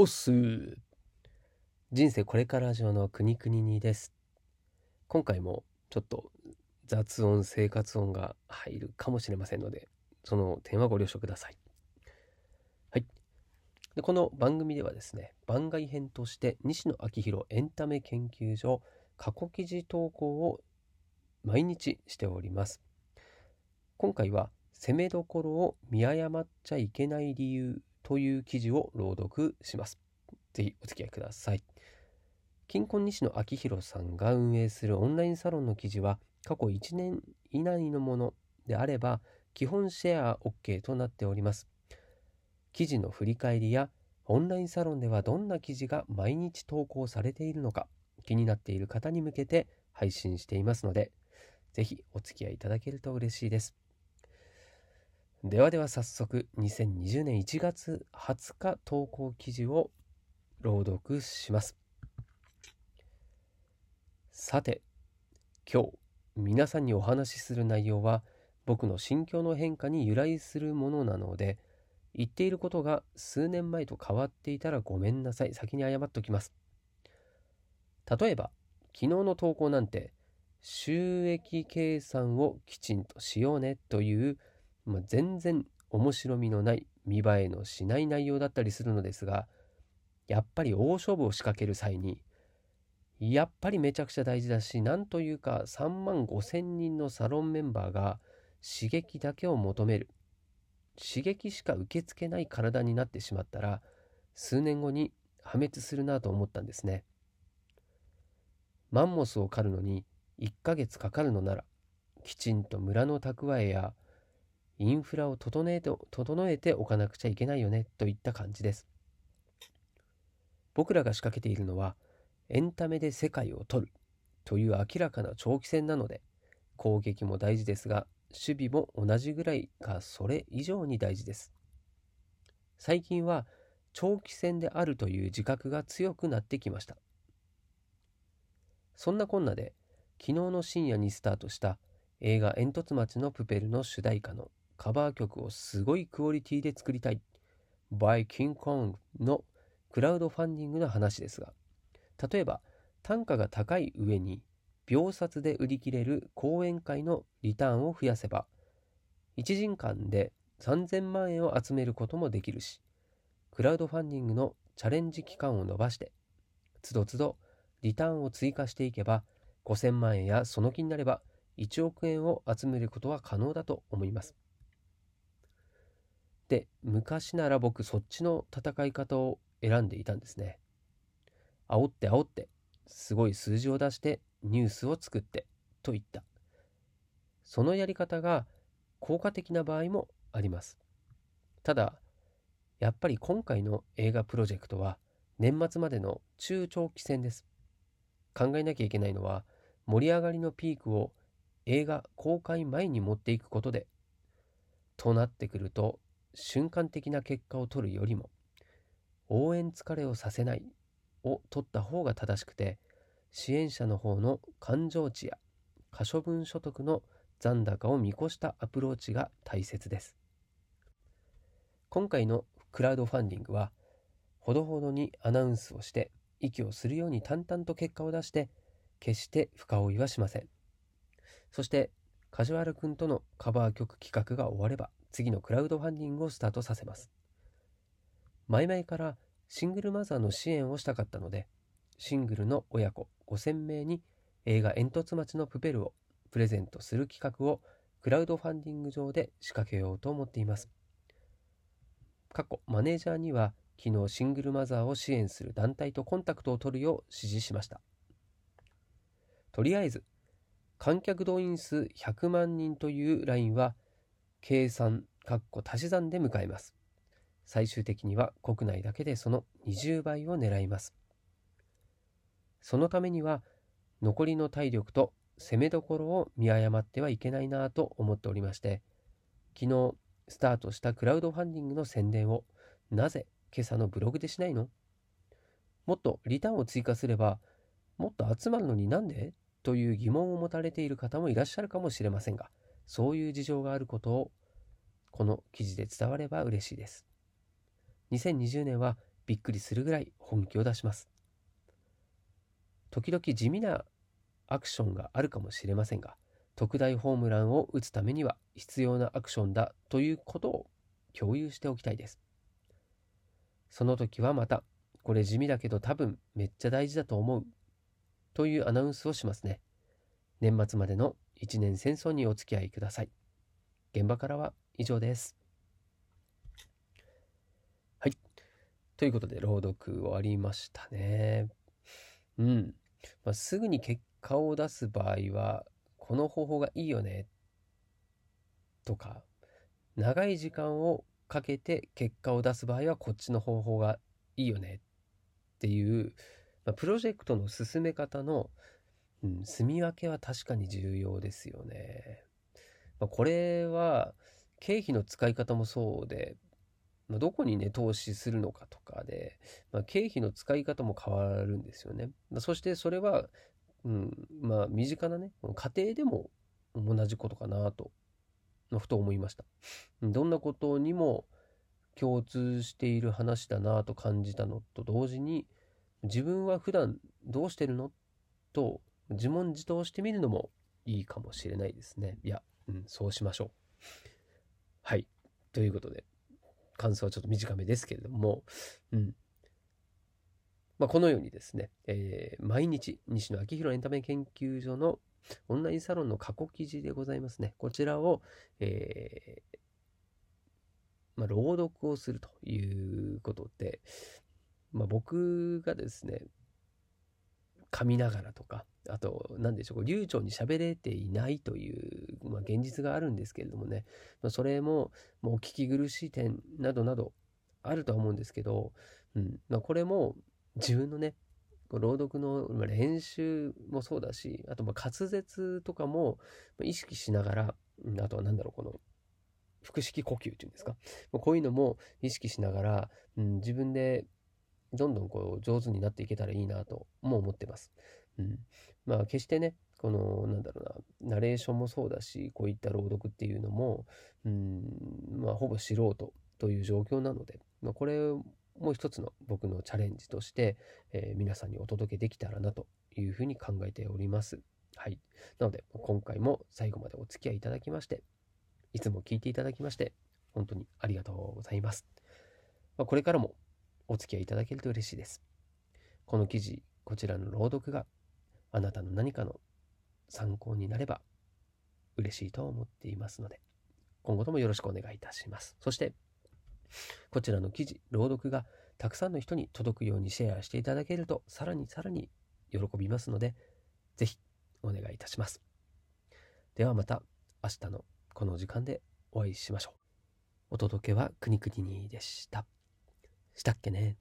おっす。人生これから上の国々にです。今回もちょっと雑音生活音が入るかもしれませんのでその点はご了承ください。はい。でこの番組ではですね番外編として西野昭弘エンタメ研究所過去記事投稿を毎日しております。今回は攻めどころを見誤っちゃいけない理由という記事を朗読します。ぜひお付き合いください。金婚西野昭弘さんが運営するオンラインサロンの記事は過去1年以内のものであれば基本シェア OK となっております。記事の振り返りやオンラインサロンではどんな記事が毎日投稿されているのか気になっている方に向けて配信していますので、ぜひお付き合いいただけると嬉しいです。ではでは早速2020年1月20日投稿記事を朗読します。さて、今日皆さんにお話しする内容は僕の心境の変化に由来するものなので言っていることが数年前と変わっていたらごめんなさい。先に謝っておきます。例えば、昨日の投稿なんて収益計算をきちんとしようねというまあ、全然面白みのない見栄えのしない内容だったりするのですがやっぱり大勝負を仕掛ける際にやっぱりめちゃくちゃ大事だしなんというか3万5千人のサロンメンバーが刺激だけを求める。刺激しか受け付けない体になってしまったら数年後に破滅するなと思ったんですね。マンモスを狩るのに1ヶ月かかるのならきちんと村の蓄えやインフラを整えて整えておかなくちゃいけないよねといった感じです。僕らが仕掛けているのはエンタメで世界を取るという明らかな長期戦なので攻撃も大事ですが守備も同じぐらいかそれ以上に大事です。最近は長期戦であるという自覚が強くなってきました。そんなこんなで昨日の深夜にスタートした映画煙突町のプペルの主題歌のカバー曲をすごいクオリティで作りたい by King Kong のクラウドファンディングの話ですが例えば単価が高い上に秒殺で売り切れる講演会のリターンを増やせば1時間で3000万円を集めることもできるしクラウドファンディングのチャレンジ期間を延ばしてつどつどリターンを追加していけば5000万円やその気になれば1億円を集めることは可能だと思います。で、昔なら僕そっちの戦い方を選んでいたんですね。煽って煽って、すごい数字を出してニュースを作ってといった。そのやり方が効果的な場合もあります。ただ、やっぱり今回の映画プロジェクトは年末までの中長期戦です。考えなきゃいけないのは盛り上がりのピークを映画公開前に持っていくことでとなってくると瞬間的な結果を取るよりも応援疲れをさせないを取った方が正しくて支援者の方の感情値や可処分所得の残高を見越したアプローチが大切です。今回のクラウドファンディングはほどほどにアナウンスをして息をするように淡々と結果を出して決して深追いはしません。そして梶原くんとのカバー曲企画が終われば次のクラウドファンディングをスタートさせます。前々からシングルマザーの支援をしたかったので、シングルの親子5000名に映画煙突町のプペルをプレゼントする企画をクラウドファンディング上で仕掛けようと思っています。過去、マネージャーには昨日シングルマザーを支援する団体とコンタクトを取るよう指示しました。とりあえず、観客動員数100万人というラインは計算、足し算で迎えます。最終的には国内だけでその20倍を狙います。そのためには残りの体力と攻めどころを見誤ってはいけないなと思っておりまして、昨日スタートしたクラウドファンディングの宣伝をなぜ今朝のブログでしないの？もっとリターンを追加すればもっと集まるのになんで？という疑問を持たれている方もいらっしゃるかもしれませんが、そういう事情があることをこの記事で伝われば嬉しいです。2020年はびっくりするぐらい本気を出します。時々地味なアクションがあるかもしれませんが、特大ホームランを打つためには必要なアクションだということを共有しておきたいです。その時はまた、これ地味だけど多分めっちゃ大事だと思うというアナウンスをしますね。年末までの一年戦争にお付き合いください。現場からは以上です。はい。ということで朗読終わりましたね。うん。まあ、すぐに結果を出す場合は、この方法がいいよね。とか、長い時間をかけて結果を出す場合はこっちの方法がいいよねっていう、まあ、プロジェクトの進め方の、うん、住み分けは確かに重要ですよね。まあ、これは経費の使い方もそうで、まあ、どこにね投資するのかとかで、まあ、経費の使い方も変わるんですよね。そしてそれは、うん、まあ身近なね家庭でも同じことかなとまあふと思いました。どんなことにも共通している話だなと感じたのと同時に自分は普段どうしてるのと自問自答してみるのもいいかもしれないですね。いや、うん、そうしましょう。はい。ということで、感想はちょっと短めですけれども、うん。まあ、このようにですね、えー、毎日、西野昭弘エンタメ研究所のオンラインサロンの過去記事でございますね。こちらを、えー、まあ、朗読をするということで、まあ、僕がですね、噛みながらとか、あと、何でしょう、流暢に喋れていないという、まあ、現実があるんですけれどもね、まあ、それも、もう聞き苦しい点などなどあるとは思うんですけど、うんまあ、これも自分のね、朗読の練習もそうだし、あとま滑舌とかも意識しながら、あとは何だろう、この腹式呼吸っていうんですか？こういうのも意識しながら、うん、自分でどんどんこう上手になっていけたらいいなとも思ってます。うん、まあ決してね、このなんだろうな、ナレーションもそうだし、こういった朗読っていうのも、うん、まあほぼ素人という状況なので、まあ、これもう一つの僕のチャレンジとして、えー、皆さんにお届けできたらなというふうに考えております。はい。なので、今回も最後までお付き合いいただきまして、いつも聞いていただきまして、本当にありがとうございます。まあ、これからもお付き合いいただけると嬉しいです。この記事、こちらの朗読があなたの何かの参考になれば嬉しいと思っていますので、今後ともよろしくお願いいたします。そして、こちらの記事、朗読がたくさんの人に届くようにシェアしていただけると、さらにさらに喜びますので、ぜひお願いいたします。ではまた明日のこの時間でお会いしましょう。お届けはくにくににでした。したっけね。